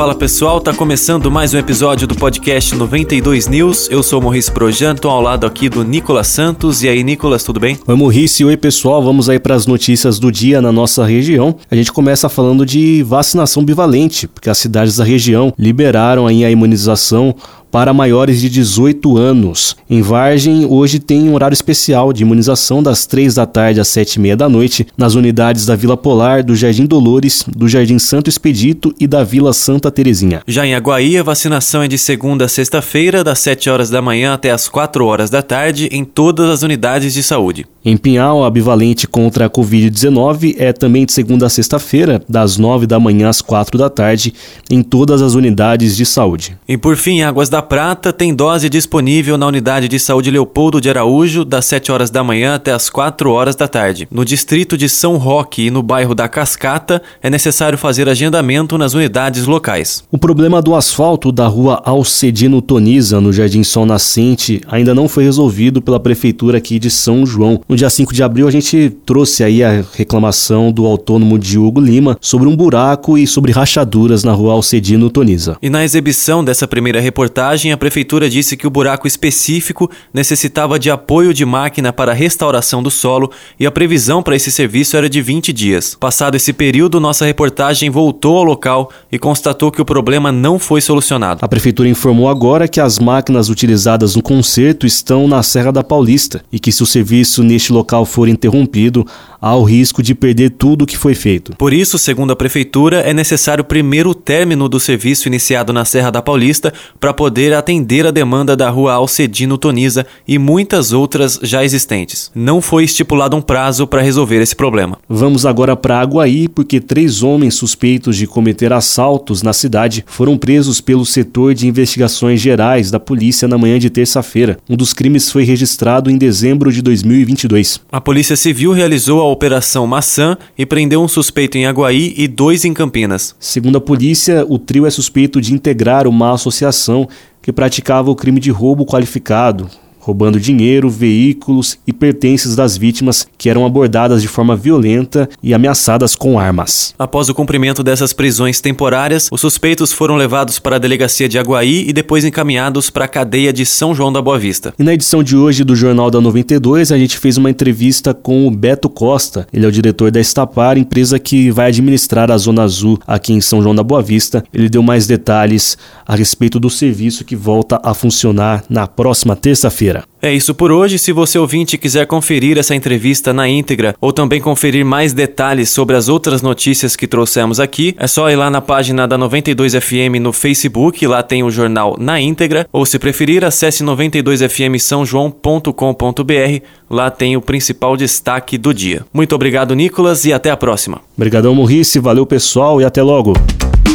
Fala pessoal, tá começando mais um episódio do podcast 92 News. Eu sou o Maurice Projan, tô ao lado aqui do Nicolas Santos. E aí, Nicolas, tudo bem? Oi, Maurice. Oi, pessoal. Vamos aí para as notícias do dia na nossa região. A gente começa falando de vacinação bivalente, porque as cidades da região liberaram aí a imunização para maiores de 18 anos. Em Vargem, hoje tem um horário especial de imunização das 3 da tarde às 7 e meia da noite nas unidades da Vila Polar, do Jardim Dolores, do Jardim Santo Expedito e da Vila Santa Terezinha. Já em Aguaí, a vacinação é de segunda a sexta-feira, das 7 horas da manhã até as 4 horas da tarde, em todas as unidades de saúde. Em Pinhal, a bivalente contra a Covid-19 é também de segunda a sexta-feira, das 9 da manhã às 4 da tarde, em todas as unidades de saúde. E por fim, Águas da Prata tem dose disponível na unidade de saúde Leopoldo de Araújo, das 7 horas da manhã até as 4 horas da tarde. No distrito de São Roque e no bairro da Cascata, é necessário fazer agendamento nas unidades locais. O problema do asfalto da rua Alcedino Toniza, no Jardim Sol Nascente, ainda não foi resolvido pela prefeitura aqui de São João. No dia 5 de abril, a gente trouxe aí a reclamação do autônomo Diogo Lima sobre um buraco e sobre rachaduras na rua Alcedino Toniza. E na exibição dessa primeira reportagem, a prefeitura disse que o buraco específico necessitava de apoio de máquina para restauração do solo e a previsão para esse serviço era de 20 dias. Passado esse período, nossa reportagem voltou ao local e constatou que o problema não foi solucionado. A prefeitura informou agora que as máquinas utilizadas no conserto estão na Serra da Paulista e que se o serviço neste local for interrompido, há o risco de perder tudo o que foi feito. Por isso, segundo a prefeitura, é necessário primeiro o término do serviço iniciado na Serra da Paulista para poder atender a demanda da rua Alcedino Toniza e muitas outras já existentes. Não foi estipulado um prazo para resolver esse problema. Vamos agora para Aguaí, porque três homens suspeitos de cometer assaltos na cidade foram presos pelo setor de investigações gerais da polícia na manhã de terça-feira. Um dos crimes foi registrado em dezembro de 2022. A Polícia Civil realizou a Operação Maçã e prendeu um suspeito em Aguaí e dois em Campinas. Segundo a polícia, o trio é suspeito de integrar uma associação que praticava o crime de roubo qualificado, roubando dinheiro, veículos e pertences das vítimas que eram abordadas de forma violenta e ameaçadas com armas. Após o cumprimento dessas prisões temporárias, os suspeitos foram levados para a delegacia de Aguaí e depois encaminhados para a cadeia de São João da Boa Vista. E na edição de hoje do Jornal da 92, a gente fez uma entrevista com o Beto Costa. Ele é o diretor da Estapar, empresa que vai administrar a Zona Azul aqui em São João da Boa Vista. Ele deu mais detalhes a respeito do serviço que volta a funcionar na próxima terça-feira. É isso por hoje. Se você ouvinte quiser conferir essa entrevista na íntegra ou também conferir mais detalhes sobre as outras notícias que trouxemos aqui, é só ir lá na página da 92FM no Facebook, lá tem o jornal na íntegra, ou se preferir, acesse 92fm São João.com.br, lá tem o principal destaque do dia. Muito obrigado, Nicolas, e até a próxima. Obrigadão, Morrice, valeu pessoal e até logo.